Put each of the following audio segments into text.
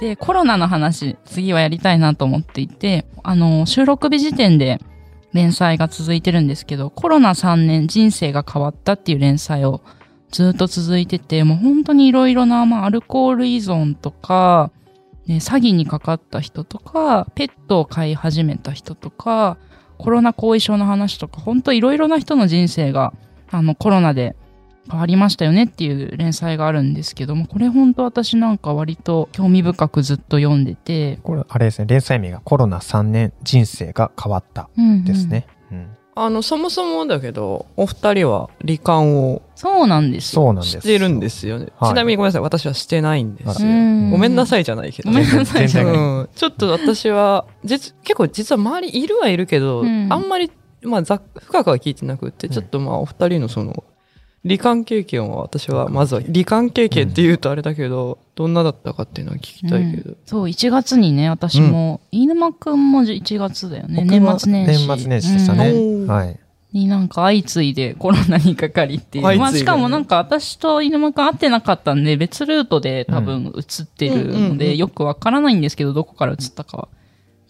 で、コロナの話、次はやりたいなと思っていて、あの、収録日時点で連載が続いてるんですけど、コロナ3年人生が変わったっていう連載をずっと続いてて、もう本当にいろいろな、まあ、アルコール依存とか、ね、詐欺にかかった人とか、ペットを飼い始めた人とか、コロナ後遺症の話とか、本当いろいろな人の人生が、あの、コロナで変わりましたよねっていう連載があるんですけども、これ本当私なんか割と興味深くずっと読んでて、これ、あれですね、連載名がコロナ3年人生が変わったうんうんですね。うんあの、そもそもだけど、お二人は罹患をそうなんですよ。そうなんです。してるんですよね。はいちなみにごめんなさい、私はしてないんですよ。うんごめんなさいじゃないけど。ごめんなさいじゃないうん、ちょっと私は、実、結構実は周りいるはいるけど、うんあんまり、まあ、ざ深くは聞いてなくって、ちょっとまあ、お二人のその、罹患経験は私は、まずは、罹患経験って言うとあれだけど、どんなだったかっていうのは聞きたいけど。そう、1月にね、私も、飯沼くんも1月だよね。年末年始。年末年始でしたね。うんはい。になんか相次いでコロナにかかりっていう。まあしかもなんか私と犬間くん会ってなかったんで別ルートで多分映ってるのうんうんうんうんでよくわからないんですけどどこから映ったかは。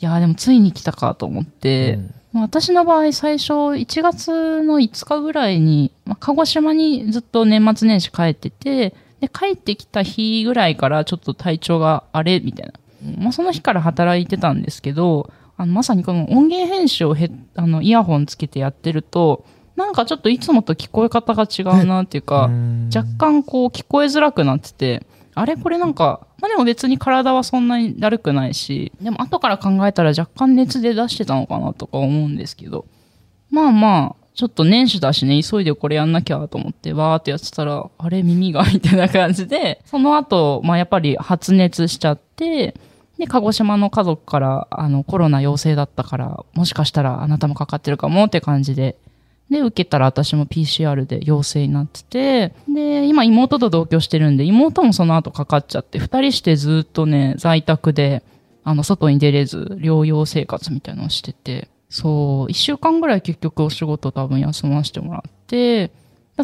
いやーでもついに来たかと思って、うんまあ私の場合最初1月の5日ぐらいに、まあ、鹿児島にずっと年末年始帰ってて、で帰ってきた日ぐらいからちょっと体調があれみたいな。まあその日から働いてたんですけど、あのまさにこの音源編集をへあのイヤホンつけてやってると、なんかちょっといつもと聞こえ方が違うなっていうか、うん若干こう聞こえづらくなってて、あれこれなんか、まあでも別に体はそんなにだるくないし、でも後から考えたら若干熱で出してたのかなとか思うんですけど、まあまあ、ちょっと年始だしね、急いでこれやんなきゃと思って、わーってやってたら、あれ耳がみたいな感じで、その後、まあやっぱり発熱しちゃって、で、鹿児島の家族から、あの、コロナ陽性だったから、もしかしたらあなたもかかってるかもって感じで、で、受けたら私も PCR で陽性になってて、で、今妹と同居してるんで、妹もその後かかっちゃって、二人してずっとね、在宅で、あの、外に出れず、療養生活みたいなのをしてて、そう、一週間ぐらい結局お仕事多分休ませてもらって、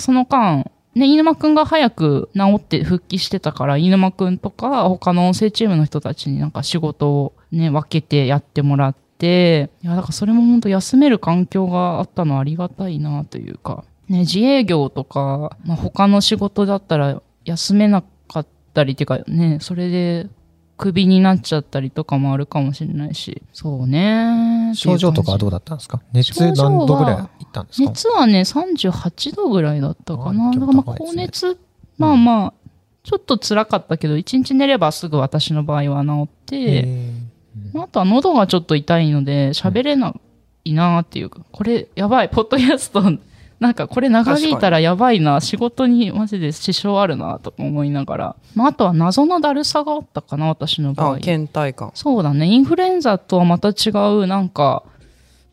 その間、ね、飯沼くんが早く治って復帰してたから、飯沼くんとか他の音声チームの人たちになんか仕事をね、分けてやってもらってて、いや、だからそれも本当休める環境があったのはありがたいなというか、ね、自営業とか、まあ、他の仕事だったら休めなかったりっていうかね、それでクビになっちゃったりとかもあるかもしれないし、そうね。症状とかはどうだだったんですか？熱何度ぐらいいったんですか？熱はね、38度ぐらいだったかな。あだからまあ高熱、まあまあ、ちょっと辛かったけど、1日寝ればすぐ私の場合は治って、ああとは喉がちょっと痛いので、喋れないなっていうか、これやばい、ポッドキャスト、なんかこれ長引いたらやばいな、仕事にマジで支障あるなとか思いながら、まああとは謎のだるさがあったかな、私の場合あ、。倦怠感。そうだね。インフルエンザとはまた違う、なんか、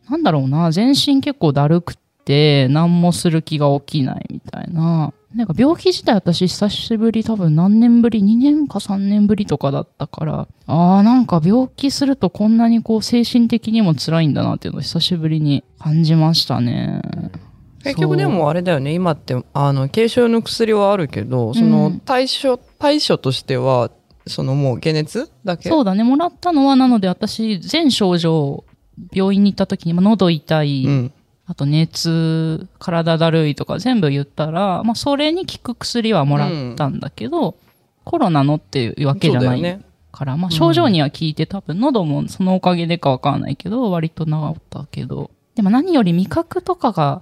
なんだろうな、全身結構だるくって、何もする気が起きないみたいな。なんか病気自体私久しぶり、多分何年ぶり、2年か3年ぶりとかだったから、ああ、なんか病気するとこんなにこう精神的にも辛いんだなっていうのを久しぶりに感じましたね。結局でもあれだよね、今って、あの、軽症の薬はあるけど、その対処、対処としては、そのもう解熱だけ？そうだね。もらったのは、なので私、全症状、病院に行った時に、まあ喉痛い、うん。あと熱、体だるいとか全部言ったら、まあそれに効く薬はもらったんだけど、コロナのっていうわけじゃない。から、まあ症状には効いて多分喉もそのおかげでかわかんないけど、割と治ったけど。でも何より味覚とかが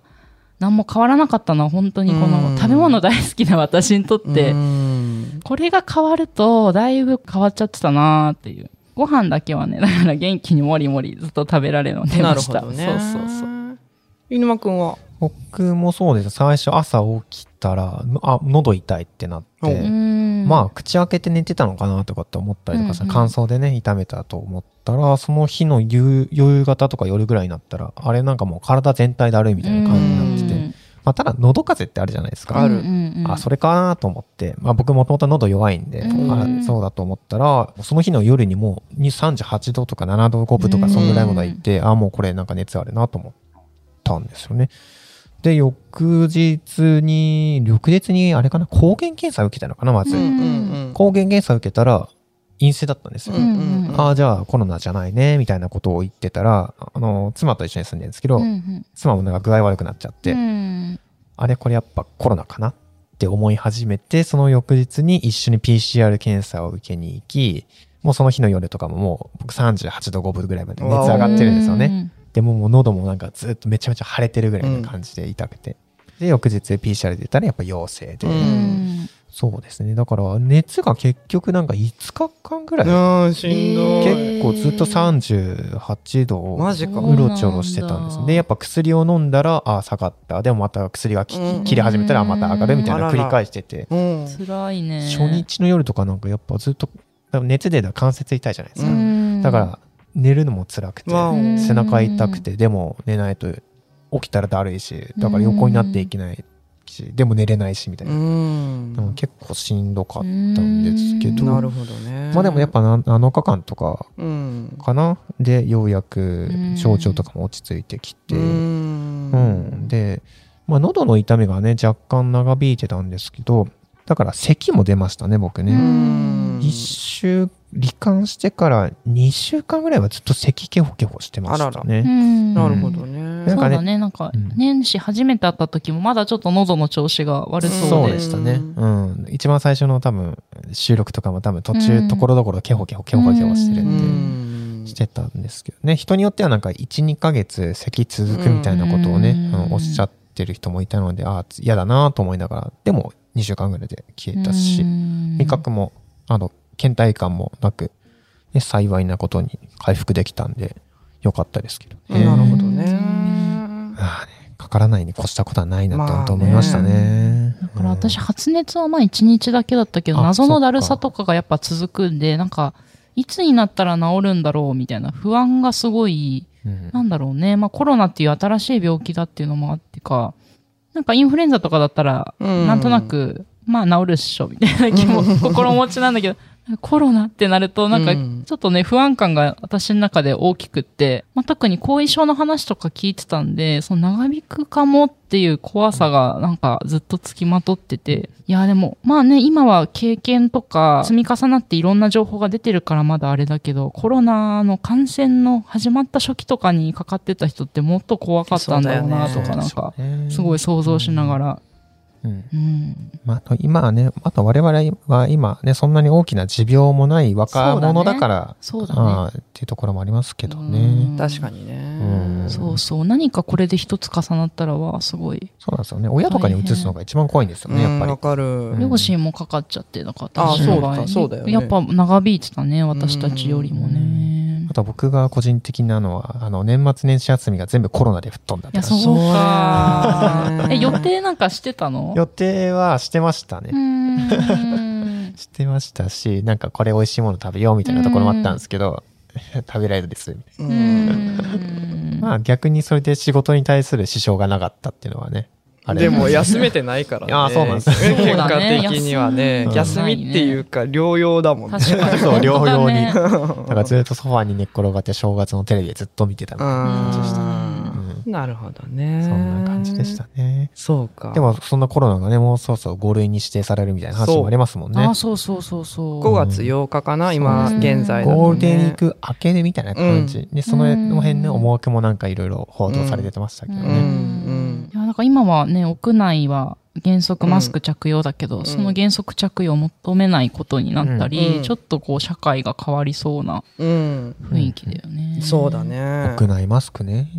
何も変わらなかったのは本当にこうんの食べ物大好きな私にとってう、んこれが変わるとだいぶ変わっちゃってたなーっていう。ご飯だけはね、だから元気にもりもりずっと食べられるの出なました。るほどね。そうそうそう。犬間くんは？僕もそうです。最初朝起きたら、のあ、喉痛いってなっおて、まあ口開けて寝てたのかなとかって思ったりとかさ、うんうん。乾燥でね痛めたと思ったらその日の夕夕方とか夜ぐらいになったらあれなんかもう体全体だるいみたいな感じになってて、うんまあ、ただ喉風邪ってあるじゃないですか。ある。うんうんうん。あそれかなと思って、まあ、僕もともと喉弱いんで、うん。あそうだと思ったらその日の夜にもう38度とか7度5分とかそんぐらいまで行って、あもうこれなんか熱あるなと思ったんですよね。で翌日に翌日にあれかな抗原検査受けたのかなまず、うんうん抗原検査受けたら陰性だったんですよ、うんうんうん。ああじゃあコロナじゃないねみたいなことを言ってたらあの妻と一緒に住んでるんですけど、うんうん。妻もなんか具合悪くなっちゃって、うん。あれこれやっぱコロナかなって思い始めてその翌日に一緒に PCR 検査を受けに行きもうその日の夜とかももう僕38度5分ぐらいまで熱上がってるんですよね。でももう喉もなんかずっとめちゃめちゃ腫れてるぐらいな感じで痛くて、で翌日 PCR で出たらやっぱ陽性で、そうですね。だから熱が結局なんか5日間ぐらい、うんしんどい、結構ずっと38度。をマジか。うろちょろしてたんですでやっぱ薬を飲んだらあ下がった。でもまた薬が切れ始めたらまた上がるみたいなうん。繰り返してて。うん。辛いね。初日の夜とかなんかやっぱずっと多分熱出たら関節痛いじゃないですか、うん。だから寝るのも辛くて背中痛くてでも寝ないと起きたらだるいしだから横になっていけないしでも寝れないしみたいな、うん。でも結構しんどかったんですけど。なるほどね。まあでもやっぱな7日間とかうん。かな？でようやくうん。症状とかも落ち着いてきて、ううん。んで、まあ、喉の痛みがね若干長引いてたんですけどだから咳も出ましたね僕うね、ん。一週罹患してから2週間ぐらいはずっと咳ケホケホしてましたね。うん。なるほどね。なんかね。そうだねなんかうん。年始初めて会った時もまだちょっと喉の調子が悪そそううででしたね。うん。一番最初の多分、収録とかも多分途中、うんところどころケホケホケホケホしてるうんで、ん。してたんですけどね。人によってはなんか1、2ヶ月咳続くみたいなことをね、おっしゃってる人もいたので、ああ、嫌だなと思いながら、でも2週間ぐらいで消えたし、味覚も、あの、倦怠感もなく、ね、幸いなことに回復できたんで、よかったですけどね。なるほどね。ああねかからないに越したことはないなと思いましたね。だから私発熱はまあ1日だけだったけどあ謎のだるさとかがやっぱ続くんでなんかいつになったら治るんだろうみたいな不安がすごいうん。なんだろうね。まあコロナっていう新しい病気だっていうのもあってかなんかインフルエンザとかだったらうん。なんとなくまあ治るっしょみたいな気も 心持ちなんだけどコロナってなるとなんかうん。ちょっとね不安感が私の中で大きくって、まあ、特に後遺症の話とか聞いてたんでその長引くかもっていう怖さがなんかずっとつきまとってて。いやでもまあね今は経験とか積み重なっていろんな情報が出てるからまだあれだけどコロナの感染の始まった初期とかにかかってた人ってもっと怖かったんだろうなとかなんかね。すごい想像しながら、うん。うん、まあ、あと今はね、あと我々は今ね、そんなに大きな持病もない若者だから、そうだね。ああっていうところもありますけどうねん。確かにね。うん。そうそう。何かこれで一つ重なったらわすごい。そうなんですよね。親とかに移すのが一番怖いんですよね、やっぱり。うんわ。かる。うん。両親もかかっちゃってなかったあしそうかそうだよね。やっぱ長引いてたね私たちよりもねあと僕が個人的なのは、あの、年末年始休みが全部コロナで吹っ飛んだって話。いやそうか。え予定なんかしてたの？予定はしてましたうね。してましたし、なんかこれ美味しいもの食べようみたいなところもあったんですけど、食べられるです。まあ逆にそれで仕事に対する支障がなかったっていうのはね。でも休めてないからね。あそうなんですそう結果的にはね、うん休みっていうか療養だもんね。確かにそう療養にだねだからずっとソファーに寝っ転がって正月のテレビでずっと見てたみたいな感じでしたね。うんなるほどね。そんな感じでしたね。そうか。でもそんなコロナがね、もうそうそう5類に指定されるみたいな話もありますもんねあ。そうそうそうそう5月8日かな、今そう現在だ。ゴールデンウィーク明けでみたいな感じ。で、そのうん辺ね、思惑もなんかいろいろ報道されてましたけどうんね。うんから今はね屋内は原則マスク着用だけど、んその原則着用を求めないことになったり、うんちょっとこう社会が変わりそうなうん。雰囲気だよね、そうだね。屋内マスクね。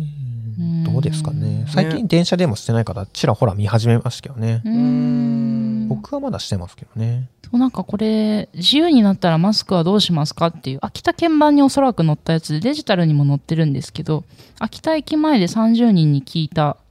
うんどうですかね。最近電車でもしてない方、ちらほら見始めましたけどね。うーん僕はまだしてますけどね。そうなんかこれ自由になったらマスクはどうしますかっていう秋田鍵盤におそらく載ったやつでデジタルにも載ってるんですけど秋田駅前で30人に聞いたお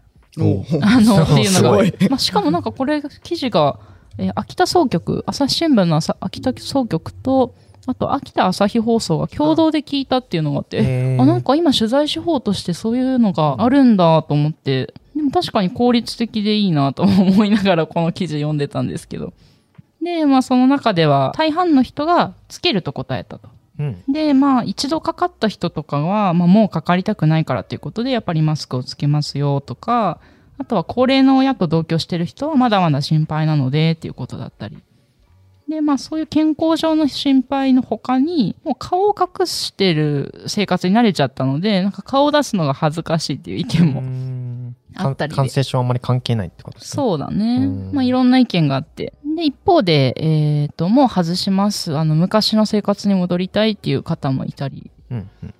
あの っていうのがまあ、しかもなんかこれ記事がえー秋田総局、朝日新聞の朝秋田総局と、あと秋田朝日放送が共同で聞いたっていうのがあって、あ、なんか今取材手法としてそういうのがあるんだと思って、でも確かに効率的でいいなと思いながらこの記事読んでたんですけど。で、まあその中では大半の人がつけると答えたと。うん。で、まあ一度かかった人とかは、まあもうかかりたくないからっていうことでやっぱりマスクをつけますよとか、あとは高齢の親と同居してる人はまだまだ心配なのでっていうことだったり。で、まあそういう健康上の心配の他に、もう顔を隠してる生活に慣れちゃったので、なんか顔を出すのが恥ずかしいっていう意見もうんあったりで感染症あんまり関係ないってことですね。そうだねうん。まあいろんな意見があって。で、一方で、えっ、と、もう外します。あの、昔の生活に戻りたいっていう方もいたりうんうん。っ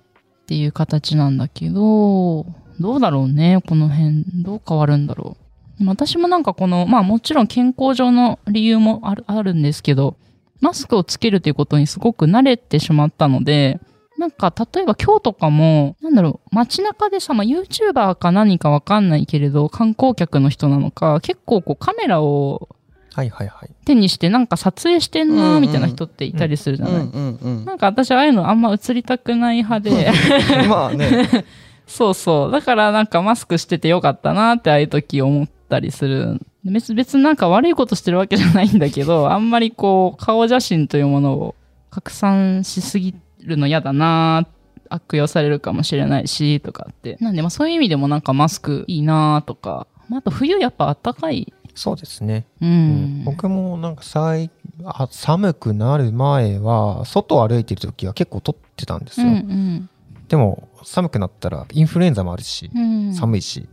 ていう形なんだけど、どうだろうね、この辺。どう変わるんだろう。私もなんかこの、まあもちろん健康上の理由もあるあるんですけど、マスクをつけるということにすごく慣れてしまったので、なんか例えば今日とかも、なんだろう、街中でさ、まあ YouTuber か何かわかんないけれど、観光客の人なのか、結構こうカメラをはいはいはい。手にしてなんか撮影してんなんみたいな人っていたりするじゃない？なんか私ああいうのあんま映りたくない派で、まあね。そうそう。だからなんかマスクしててよかったなってああいう時思ったりする。別別になんか悪いことしてるわけじゃないんだけど、あんまりこう顔写真というものを拡散しすぎるの嫌だな悪用されるかもしれないし、とかって。なんでまあそういう意味でもなんかマスクいいなとか。まあ、あと冬やっぱ暖かい。そうですね。ううんん。僕もなんか最あ寒くなる前は外を歩いてる時は結構撮ってたんですうよ、んでも寒くなったらインフルエンザもあるし、うん。うん。寒いし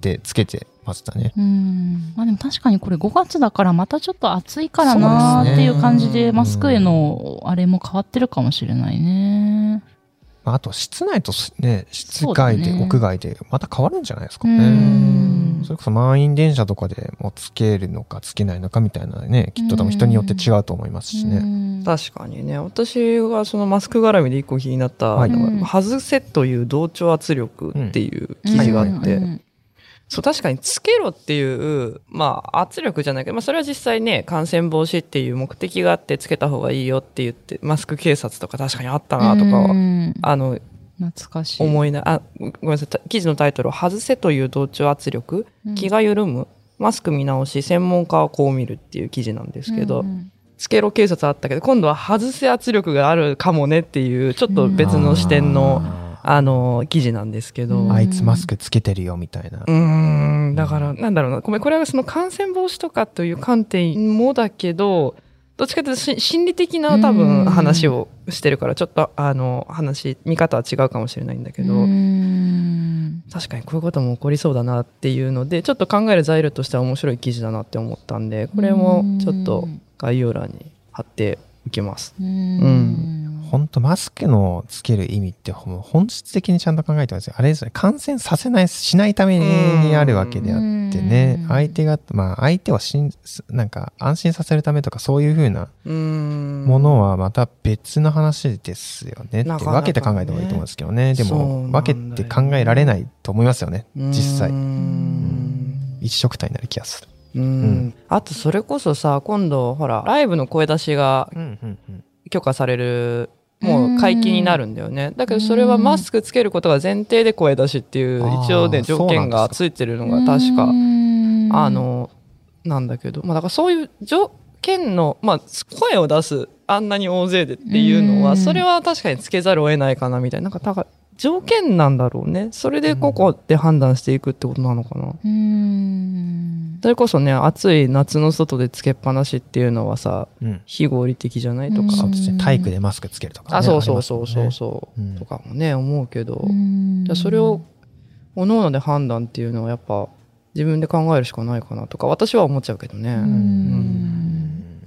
でつけてましたね。うん。まあでも確かにこれ5月だからまたちょっと暑いからなっていう感じで、マスクへのあれも変わってるかもしれないね。まああと室内とね室外で、屋外でまた変わるんじゃないですかうねん。それこそ満員電車とかでもうつけるのかつけないのかみたいなねきっと多分人によって違うと思いますしね、うん。確かにね。私がそのマスク絡みで一個気になったはい。外せという同調圧力っていう記事があって、うんそう確かにつけろっていう、まあ、圧力じゃないけど、まあ、それは実際ね感染防止っていう目的があってつけた方がいいよって言ってマスク警察とか確かにあったなとかあの懐かしい。思いなあごめんなさいた記事のタイトルは「外せという同調圧力うん。気が緩むマスク見直し専門家はこう見る」っていう記事なんですけど、うんつけろ警察あったけど今度は外せ圧力があるかもねっていうちょっと別の視点の、ああの記事なんですけど、あいつマスクつけてるよみたいな、うーん。だからなんだろうな。ごめんこれはその感染防止とかという観点もだけどどっちかというとし心理的な多うん分話をしてるからちょっとあの話見方は違うかもしれないんだけど、うん。確かにこういうことも起こりそうだなっていうのでちょっと考える材料としては面白い記事だなって思ったんでこれもちょっと概要欄に貼っておきます。うん本当マスクのつける意味って本質的にちゃんと考えてますよ。あれですね、感染させない、しないためにあるわけであってね。うん、相手が、まあ相手をしん、なんか安心させるためとかそういうふうなものはまた別の話ですよねって分けて考えた方がいいと思うんですけどね。でも分けて考えられないと思いますよね、実際。一緒くたになる気がする。うん。ん。あとそれこそさ今度ほらライブの声出しが。許可されるもう解禁になるんだよね。だけどそれはマスクつけることが前提で声出しっていう一応ね条件がついてるのが確かうん。あのなんだけど。まあだからそういう条件のまあ声を出すあんなに大勢でっていうのうん。はそれは確かにつけざるを得ないかなみたいな。なんか条件なんだろうね。それでここで判断していくってことなのかな。うん。それこそね暑い夏の外でつけっぱなしっていうのはさうん。非合理的じゃないとか、うん。そうですね。体育でマスクつけるとか、ね。あそうそうそうそう。う。そう、うんとかもね思うけど、うん。じゃあそれを各々で判断っていうのはやっぱ自分で考えるしかないかなとか私は思っちゃうけどね、うん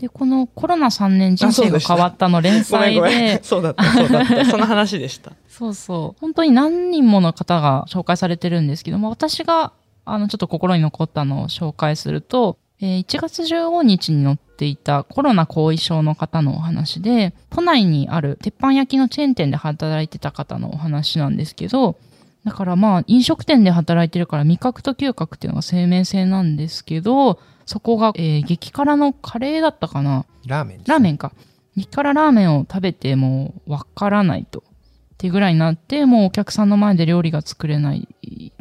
でこのコロナ3年人生が変わったの連載で。そうだったそうだった。その話でした。そうそう。本当に何人もの方が紹介されてるんですけども私があのちょっと心に残ったのを紹介すると、えー1月15日に載っていたコロナ後遺症の方のお話で都内にある鉄板焼きのチェーン店で働いてた方のお話なんですけどだからまあ飲食店で働いてるから味覚と嗅覚っていうのが生命性なんですけど、そこが、えー激辛のカレーだったかな？ラーメンですラーメンか。激辛ラーメンを食べてもうわからないと。ってぐらいになって、もうお客さんの前で料理が作れない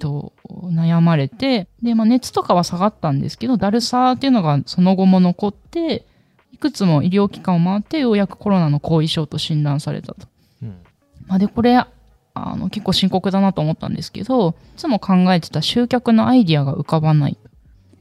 と悩まれて、で、まあ熱とかは下がったんですけど、だるさっていうのがその後も残って、いくつも医療機関を回って、ようやくコロナの後遺症と診断されたと。うんまあ、で、これ、あの、結構深刻だなと思ったんですけど、いつも考えてた集客のアイディアが浮かばない。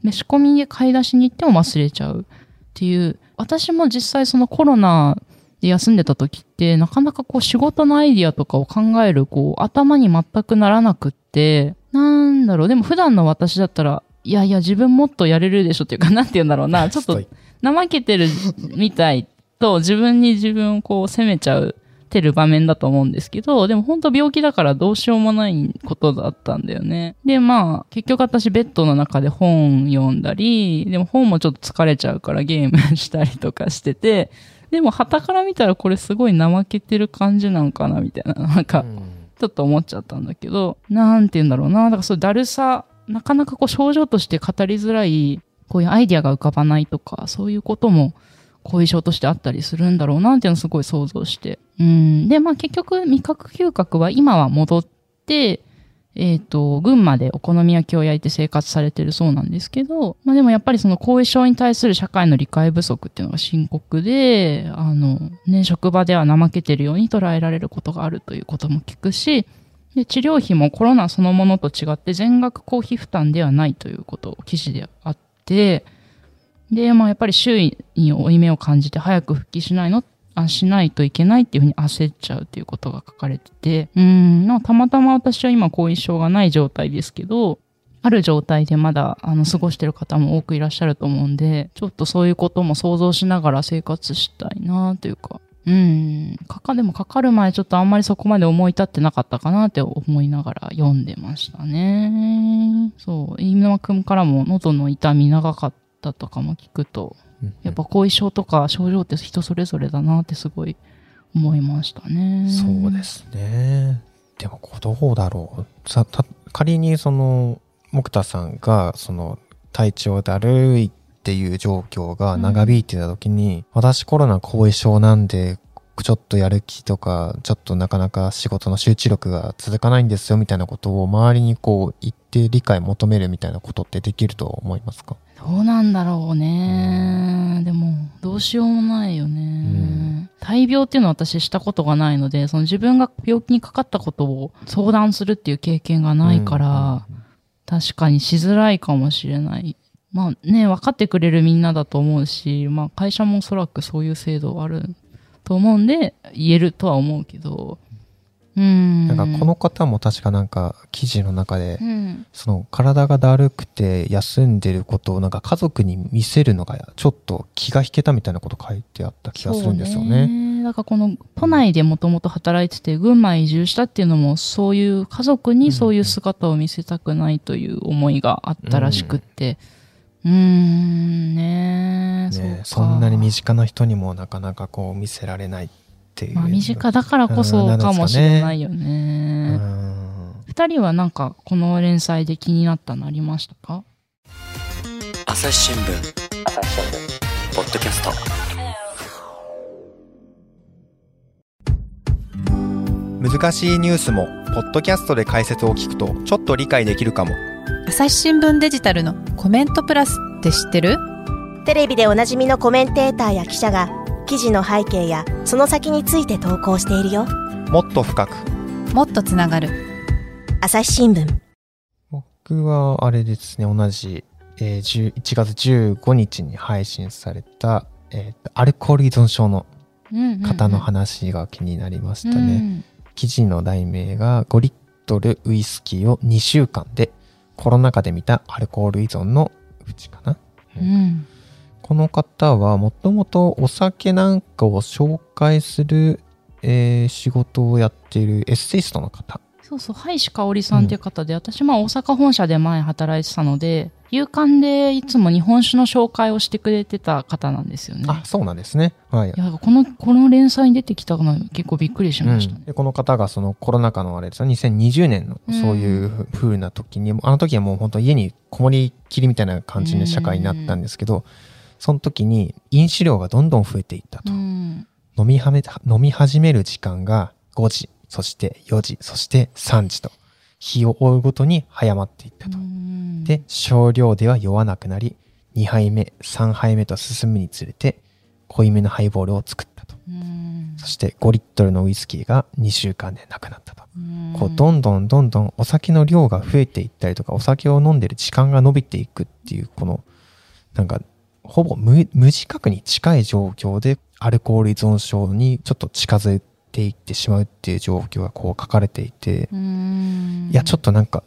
で、仕込みで買い出しに行っても忘れちゃうっていう、私も実際そのコロナで休んでた時って、なかなかこう仕事のアイディアとかを考える、こう、頭に全くならなくって、なんだろう、でも普段の私だったら、いやいや、自分もっとやれるでしょっていうか、なんて言うんだろうな、ちょっと怠けてるみたいと自分に自分をこう責めちゃうてる場面だと思うんですけど、でも本当病気だからどうしようもないことだったんだよね。で、まあ、結局私ベッドの中で本読んだり、でも本もちょっと疲れちゃうからゲームしたりとかしてて、でも旗から見たらこれすごい怠けてる感じなんかなみたいな、なんか、うんちょっと思っちゃったんだけど、なんて言うんだろうな。だからそういうだるさ、なかなかこう症状として語りづらい、こういうアイディアが浮かばないとか、そういうことも後遺症としてあったりするんだろうなっていうのをすごい想像して。うん。で、まあ結局味覚嗅覚は今は戻って、えっ、と、群馬でお好み焼きを焼いて生活されてるそうなんですけど、まあでもやっぱりその後遺症に対する社会の理解不足っていうのが深刻で、あの、ね、職場では怠けてるように捉えられることがあるということも聞くし、で、治療費もコロナそのものと違って全額公費負担ではないということを記事であって、で、まあやっぱり周囲に負い目を感じて早く復帰しないの？あしないといけないっていうふうに焦っちゃうっていうことが書かれてて、うん、まあたまたま私は今後遺症がない状態ですけど、ある状態でまだ、あの、過ごしてる方も多くいらっしゃると思うんで、ちょっとそういうことも想像しながら生活したいなというか、うん、かか、でもかかる前ちょっとあんまりそこまで思い立ってなかったかなって思いながら読んでましたね。そう、飯沼くんからも喉の痛み長かったとかも聞くと、うんやっぱ後遺症とか症状って人それぞれだなってすごい思いましたね。そうで。すね。でも、どうだろう。さた仮にその、木田さんが、その、体調だるいっていう状況が長引いてた時に、私コロナ後遺症なんで、ちょっとやる気とか、ちょっとなかなか仕事の集中力が続かないんですよみたいなことを周りにこう言って理解求めるみたいなことってできると思いますか？どうなんだろうね。でも、どうしようもないよね。うん大病っていうのは私したことがないので、その自分が病気にかかったことを相談するっていう経験がないから、確かにしづらいかもしれない。まあね、分かってくれるみんなだと思うし、まあ会社もおそらくそういう制度あると思うんで、言えるとは思うけど、うん。なんかこの方も確かなんか記事の中でう、ん、その体がだるくて休んでることをなんか家族に見せるのがちょっと気が引けたみたいなこと書いてあった気がするんですよね。だからこの都内でもともと働いてて群馬へ移住したっていうのもそういう家族にそういう姿を見せたくないという思いがあったらしくって。うーん、ねえ、ねそうか。そんなに身近な人にもなかなかこう見せられないっていう。まあ身近だからこそかもしれないようね。ん。二人はなんかこの連載で気になったのありましたか？朝日新聞。ポッドキャスト。難しいニュースもポッドキャストで解説を聞くとちょっと理解できるかも。朝日新聞デジタルのコメントプラスって知ってる？テレビでおなじみのコメンテーターや記者が記事の背景やその先について投稿しているよ。もっと深く。もっとつながる。朝日新聞。僕はあれですね、同じ、えー10 1月15日に配信された、えーとアルコール依存症の方の話が気になりましたね。記事の題名が5リットルウイスキーを2週間でコロナ禍で見たアルコール依存のうちかな。うん。うん。この方はもともとお酒なんかを紹介する、えー仕事をやっているエッセイストの方。そうそう、ハイシ香織さんっていう方で、私まあ大阪本社で前働いてたので、夕刊でいつも日本酒の紹介をしてくれてた方なんですよね。あ、そうなんですね。はい。いや、この、この連載に出てきたの結構びっくりしましたねうん。でこの方がそのコロナ禍のあれですよ2020年のそういう風な時に、あの時はもう本当家にこもりきりみたいな感じの社会になったんですけど、その時に飲酒量がどんどん増えていったと。うん。飲みはめ、飲み始める時間が5時、そして4時、そして3時と、日を追うごとに早まっていったと。うん、で、少量では酔わなくなり、2杯目、3杯目と進むにつれて、濃いめのハイボールを作ったと。うん、そして5リットルのウイスキーが2週間でなくなったと。うんこう、どんどんどんどんお酒の量が増えていったりとか、お酒を飲んでる時間が伸びていくっていう、この、なんか、ほぼ無無自覚に近い状況で、アルコール依存症にちょっと近づいていってしまうっていう状況がこう書かれていて、うんいや、ちょっとなんか、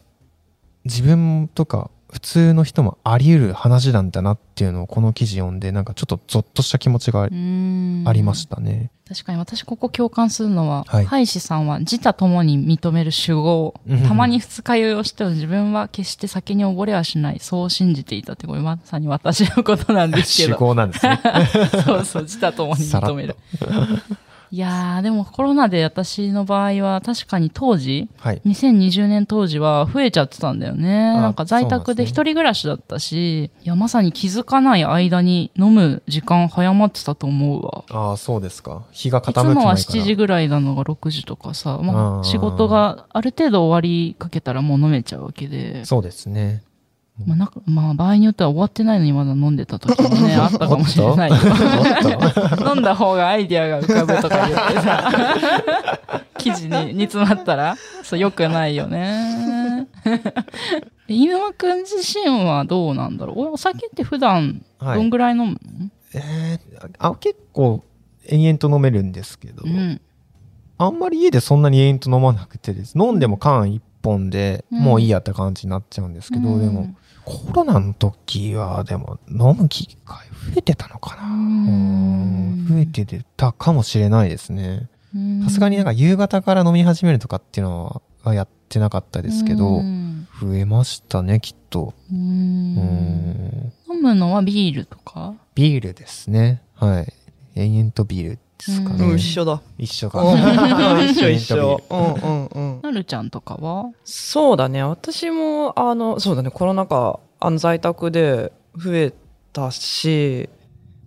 自分とか普通の人もあり得る話なんだなっていうのをこの記事読んで、なんかちょっとゾッとした気持ちがありましたね。確かに私ここ共感するのは、はいハイシさんは自他ともに認める主語うんたまに二日酔いをしても自分は決して酒に溺れはしない。そう信じていたって、これまさに私のことなんですけ主ど。語なんですね。そうそう、自他ともに認める。いやー、でもコロナで私の場合は確かに当時、はい。2020年当時は増えちゃってたんだよね。なんか在宅で一人暮らしだったし、いや、まさに気づかない間に飲む時間早まってたと思うわ。ああ、そうですか。日が傾いつもはく前から。7時ぐらいなのが6時とかさ、まあ、仕事がある程度終わりかけたらもう飲めちゃうわけで、そうですね。まあ、なんかまあ、場合によっては終わってないのにまだ飲んでた時もね、あったかもしれない。よ。飲んだ方がアイディアが浮かぶとか言ってさ、記事に煮詰まったら、そう、良くないよね。飯沼くん自身はどうなんだろう？お酒って普段、はい。どんぐらい飲むの、えー、あ結構延々と飲めるんですけど、うん。あんまり家でそんなに延々と飲まなくてです。飲んでも缶一本でうんもういいやって感じになっちゃうんですけど、うん。でもコロナの時はでも飲む機会増えてたのかな。増えてたかもしれないですね。うん。さすがになんか夕方から飲み始めるとかっていうのはやってなかったですけどうん。増えましたねきっと。飲むのはビールとか？ビールですね。はい。延々とビールですかね、うんうん、一緒だ。一緒かうん 一緒一。緒うんうんうん。なるちゃんとかは？そうだね。私も、あの、そうだね。コロナ禍、あの、在宅で増えたし、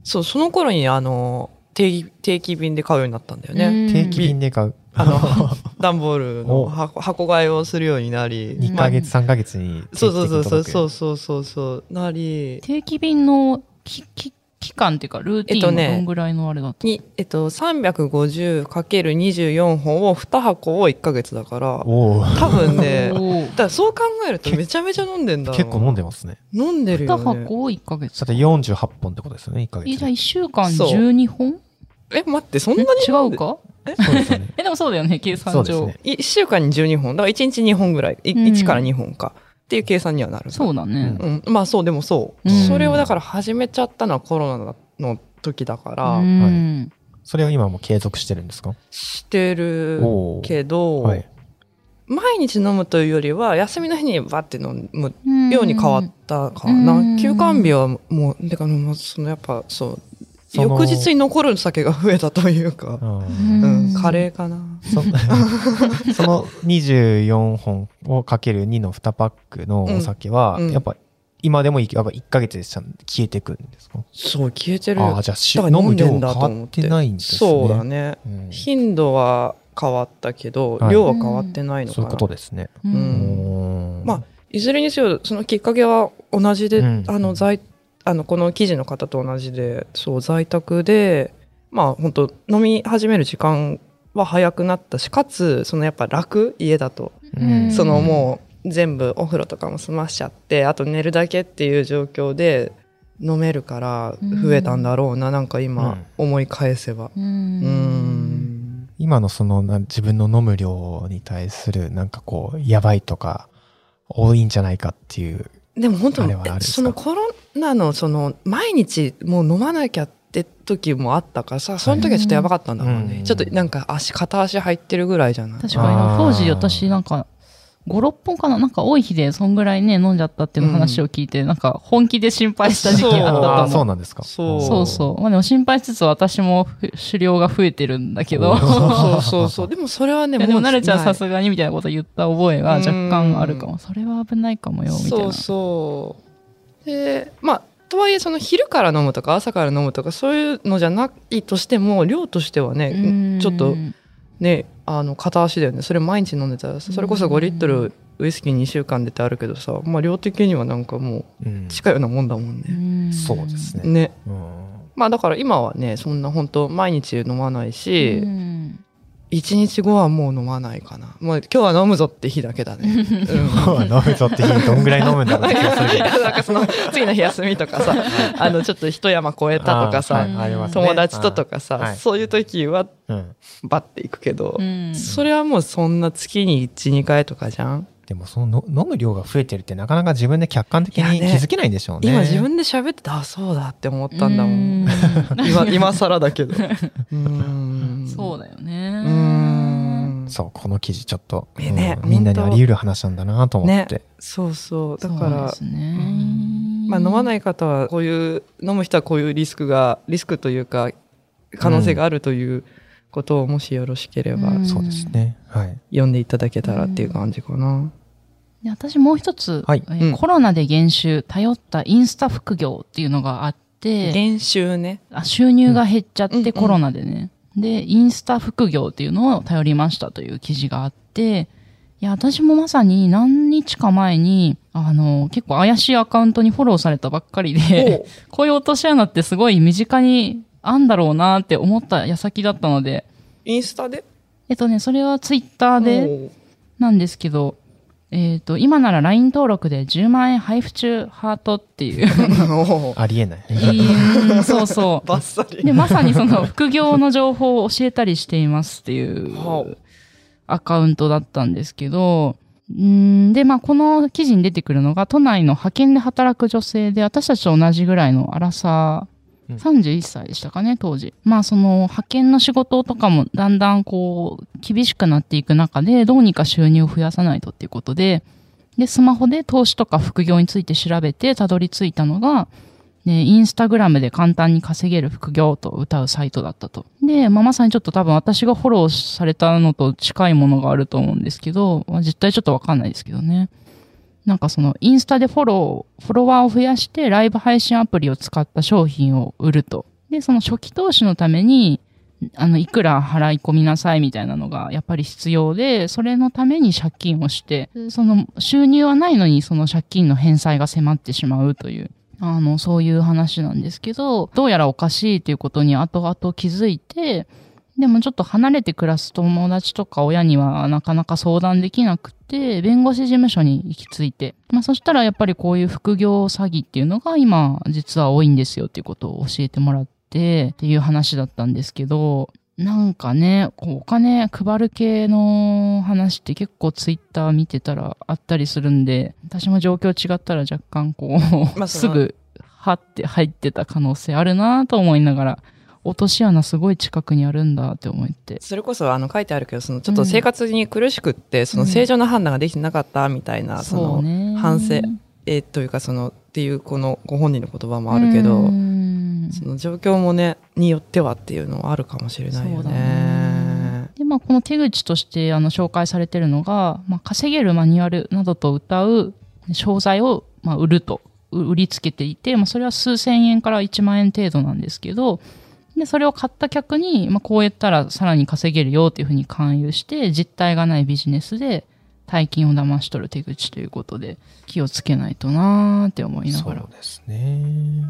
そう、その頃に、あの、定期、定期便で買うようになったんだよね。定期便で買うあの、段ボールのお箱箱買いをするようになり。2ヶ月3ヶ月にそうそうそうそうそううそうそうそうなり定期便のきき期間っていうかルーティンはえっとねどんぐらいのあれだった、に、えっと、350×24 本を2箱を1ヶ月だから多分ね だからそう考えるとめちゃめちゃ飲んでんだ結構飲んでますね。飲んでるよ2ね箱を1ヶ月。だって48本ってことですよね1ヶ月えじゃあ1週間そう。12本？え待ってそんなに違うか？そうですよね。えでもそうだよね計算上。そうですね。1週間に12本。だから1日2本ぐらい。いうん。1から2本かっていう計算にはなる。そうだね、うん、まあそうでもそう、うん。それをだから始めちゃったのはコロナの時だから、うん。それは今も継続してるんですか？してるけど、はい。毎日飲むというよりは休みの日にバッて飲むうんように変わったかな、うん。休館日はもうてかもうそのやっぱそう翌日に残る酒が増えたというか、うん、カレーかな。そ その24本をかける2の2パックのお酒は、うん。うん。やっぱ今でもいいやっぱ1ヶ月で消えてくるんですか？そう消えてる。ああじゃあ飲む量変わっててないんですね。そうだね。うん。頻度は変わったけど、はい。量は変わってないのかな、そういうことですね。うんうん。うん。まあいずれにせよそのきっかけは同じで、うん。あの在あのこの記事の方と同じでそう在宅でまあ本当飲み始める時間は早くなったしかつそのやっぱ楽家だと、うん。そのもう全部お風呂とかも済ましちゃってあと寝るだけっていう状況で飲めるから増えたんだろうな、なんか今思い返せば。ううん。ん今のそのな自分の飲む量に対するなんかこうやばいとか多いんじゃないかっていうでも本当あれはあれですか？そのコロナのその毎日もう飲まなきゃっって時もあったからさその時はちょっとやばかったんだもんね、うん。ちょっとなんか足片足入ってるぐらいじゃない？確かに。当時私なんか56本かな？なんか多い日でそんぐらいね飲んじゃったっていう話を聞いて、なんか本気で心配した時期あったとそう。なんですか。そう。そうそう。まあでも心配しつつ私もふ狩猟が増えてるんだけど。おそうそうそうそう。でもそれはねいやでも、う慣れちゃうない。さすがにみたいなこと言った覚えが若干あるかも。それは危ないかもよ、みたいな。そうそう。でまあとはいえその昼から飲むとか朝から飲むとかそういうのじゃないとしても量としてはねうん。ちょっとねあの片足だよね。それ毎日飲んでた。らさそれこそ5リットルウイスキー2週間でってあるけどさ、まあ、量的にはなんかもう近いようなもんだもんうね。ん。そうですね。ね。うん。まあだから今はねそんな本当毎日飲まないし、うん1日後はもう飲まないかな。もう今日は飲むぞって日だけだね。うん。飲むぞって日にどんぐらい飲むんだろう。って気がする。なんかその次の日休みとかさあのちょっと一山越えたとかさ、はい。友達ととかさ、はい。そういう時はうん。バッていくけど、うん。それはもうそんな月に12回とかじゃん？でもその飲む量が増えてるってなかなか自分で客観的に気づけないんでしょうね。今自分で喋っててあそうだって思ったんだもんう今今更だけど そうだよね。そんう、この記事ちょっと、えねうんみんなにあり得る話なんだなと思って。ねそうそうだから。まあ、飲まないい方はこういう飲む人はこういうリスクがリスクというか可能性があるということをもしよろしければうんそうですね。はい。読んでいただけたらっていう感じかな。で私もう一つ、はい。えーうん。コロナで減収、頼ったインスタ副業っていうのがあって、練習ね。あ収入が減っちゃって、うん。コロナでね。で、インスタ副業っていうのを頼りましたという記事があって、いや、私もまさに何日か前に、あの、結構怪しいアカウントにフォローされたばっかりで、こういう落とし穴ってすごい身近にあんだろうなって思った矢先だったので、インスタで？えっとね、それはツイッターでなんですけど、えっ、と、今なら LINE 登録で10万円配布中ハートっていう。ありえない。そうそう。バッサリ。で、まさにその副業の情報を教えたりしていますっていうはアカウントだったんですけど、うんで、まあ、この記事に出てくるのが、都内の派遣で働く女性で、私たちと同じぐらいのアラサうんー、31歳でしたかね、当時。まあ、その、派遣の仕事とかもだんだんこう、厳しくなっていく中で、どうにか収入を増やさないとっていうことで、で、スマホで投資とか副業について調べて、たどり着いたのが、ね、インスタグラムで簡単に稼げる副業と歌うサイトだったと。で、まあ、まさにちょっと多分私がフォローされたのと近いものがあると思うんですけど、まあ、実態ちょっとわかんないですけどね。なんかそのインスタでフォロー、フォロワーを増やしてライブ配信アプリを使った商品を売ると。で、その初期投資のために、あの、いくら払い込みなさいみたいなのがやっぱり必要で、それのために借金をして、その収入はないのにその借金の返済が迫ってしまうという、あの、そういう話なんですけど、どうやらおかしいということに後々気づいて、でもちょっと離れて暮らす友達とか親にはなかなか相談できなくて、弁護士事務所に行き着いて、まあそしたらやっぱりこういう副業詐欺っていうのが今実は多いんですよっていうことを教えてもらってっていう話だったんですけど、なんかね、こうお金配る系の話って結構ツイッター見てたらあったりするんで、私も状況違ったら若干こう、まあすぐ、はって入ってた可能性あるなと思いながら、落とし穴すごい近くにあるんだって思って。それこそあの書いてあるけどそのちょっと生活に苦しくって、その正常な判断ができてなかったみたいな、そのね反省えーというかそのっていうこのご本人の言葉もあるけど、うんその状況もねによってはっていうのはあるかもしれないよねね。で、まあ、この手口としてあの紹介されてるのが、まあ、稼げるマニュアルなどと謳う商材を、まあ、売ると、う売りつけていて、まあ、それは数千円から1万円程度なんですけど、で、それを買った客に、まあ、こうやったらさらに稼げるよっていうふうに勧誘して、実体がないビジネスで大金を騙し取る手口ということで、気をつけないとなーって思いなそがら。うですね。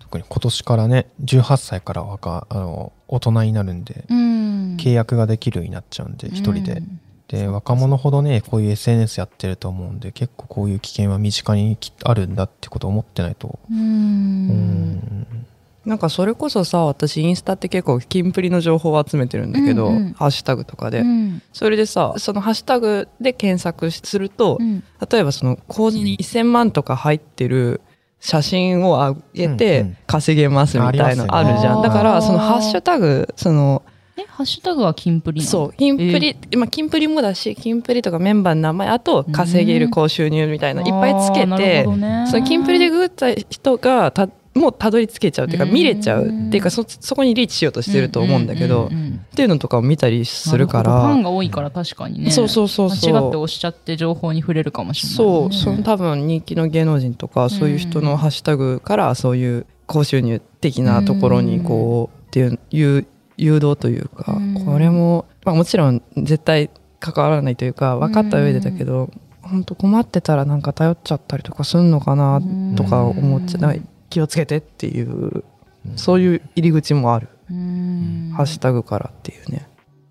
特に今年からね、18歳から若あの大人になるんで、うん。契約ができるようになっちゃうんで、一人で。うんで、若者ほどね、こういう SNS やってると思うんで、結構こういう危険は身近にきあるんだってことを思ってないと。う。うんん。なんかそれこそさ私インスタって結構キンプリの情報を集めてるんだけど、うんうん。ハッシュタグとかで、うん。それでさそのハッシュタグで検索すると、うん。例えばその口座に1000万とか入ってる写真を上げうんうてん。稼げますみたいなのありますよね。あるじゃん。だから、そのハッシュタグ、その、え、ハッシュタグはキンプリそう、キンプリ、まあ、キンプリもだし、キンプリとかメンバーの名前、あと稼げる高収入みたいな、いっぱいつけてね。そのキンプリでググった人がた、もうたどり着けちゃうっていうか、うん。見れちゃう。っていうか、そ、そこにリーチしようとしてると思うんだけど、っていうのとかを見たりするから、ファンが多いから確かにね。そうそうそうそう。間違って押しちゃって情報に触れるかもしれない、そう、その多分人気の芸能人とか、そういう人のハッシュタグから、そういう高収入的なところに、こう、っていう、誘導というかうん、これも、まあもちろん絶対関わらないというか、分かった上でだけど、本当困ってたらなんか頼っちゃったりとかするのかな、とか思っちゃない。気をつけてっていう、そういう入り口もある。うんハッシュタグからっていうね。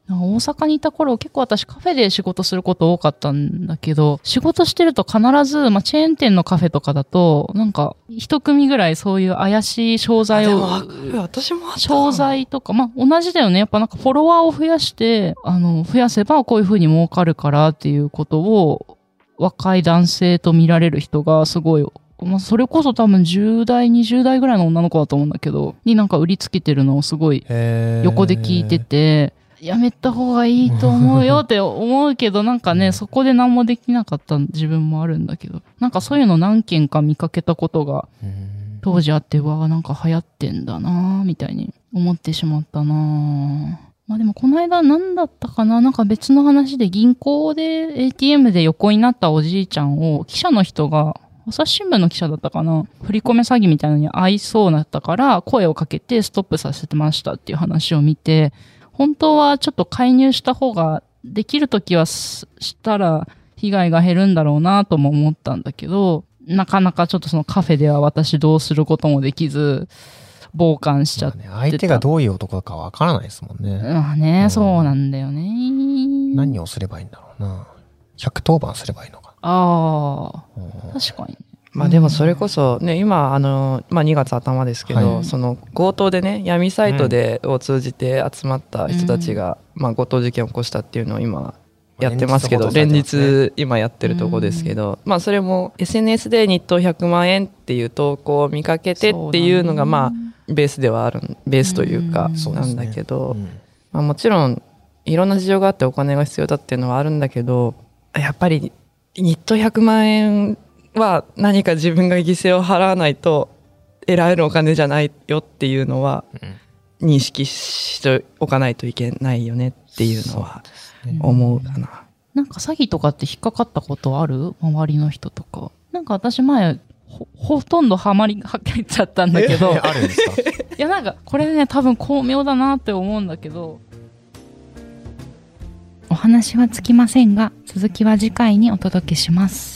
大阪にいた頃結構私カフェで仕事すること多かったんだけど、仕事してると必ず、まあ、チェーン店のカフェとかだと、なんか一組ぐらいそういう怪しい商材を私もあった商材とか、まあ、同じだよね。やっぱなんかフォロワーを増やして、あの、増やせばこういう風に儲かるからっていうことを、若い男性と見られる人がすごい、まあ、それこそ多分10代、20代ぐらいの女の子だと思うんだけど、になんか売りつけてるのをすごい横で聞いてて、やめた方がいいと思うよって 思うけど、なんかね、そこで何もできなかった自分もあるんだけど、なんかそういうの何件か見かけたことがうん。当時あって、うわあなんか流行ってんだなぁみたいに思ってしまったなぁまあでもこの間何だったかななんか別の話で銀行で ATM で横になったおじいちゃんを記者の人が朝日新聞の記者だったかな振り込め詐欺みたいなのに合いそうだったから声をかけてストップさせてましたっていう話を見て本当はちょっと介入した方ができるときはすしたら被害が減るんだろうなとも思ったんだけど、なかなかちょっとそのカフェでは私どうすることもできず、傍観しちゃってね相手がどういう男かわからないですもんね。まあね、うんそうなんだよね。何をすればいいんだろうな。110番すればいいのかああ、な。確かに。まあでもそれこそね、今、あの、まあ2月頭ですけど、はい。その強盗でね、闇サイトで、を通じて集まった人たちが、まあ強盗事件を起こしたっていうのを今、やってますけど、連連日今やってるとこですけど、まあそれも SNS で日当100万円っていう投稿を見かけてっていうのが、まあ、ベースではあるん、ベースというかうん、なんだけど、うん。まあ、もちろんいろんな事情があってお金が必要だっていうのはあるんだけどやっぱり日当100万円は何か自分が犠牲を払わないと得られるお金じゃないよっていうのは認識しておかないといけないよねっていうのは思うかな。なんか詐欺とかって引っかかったことある？周りの人とか。なんか私前、ほ、ほとんどハマりはけちゃったんだけど、えあるんですか？いやなんかこれね多分巧妙だなって思うんだけどお話はつきませんが続きは次回にお届けします。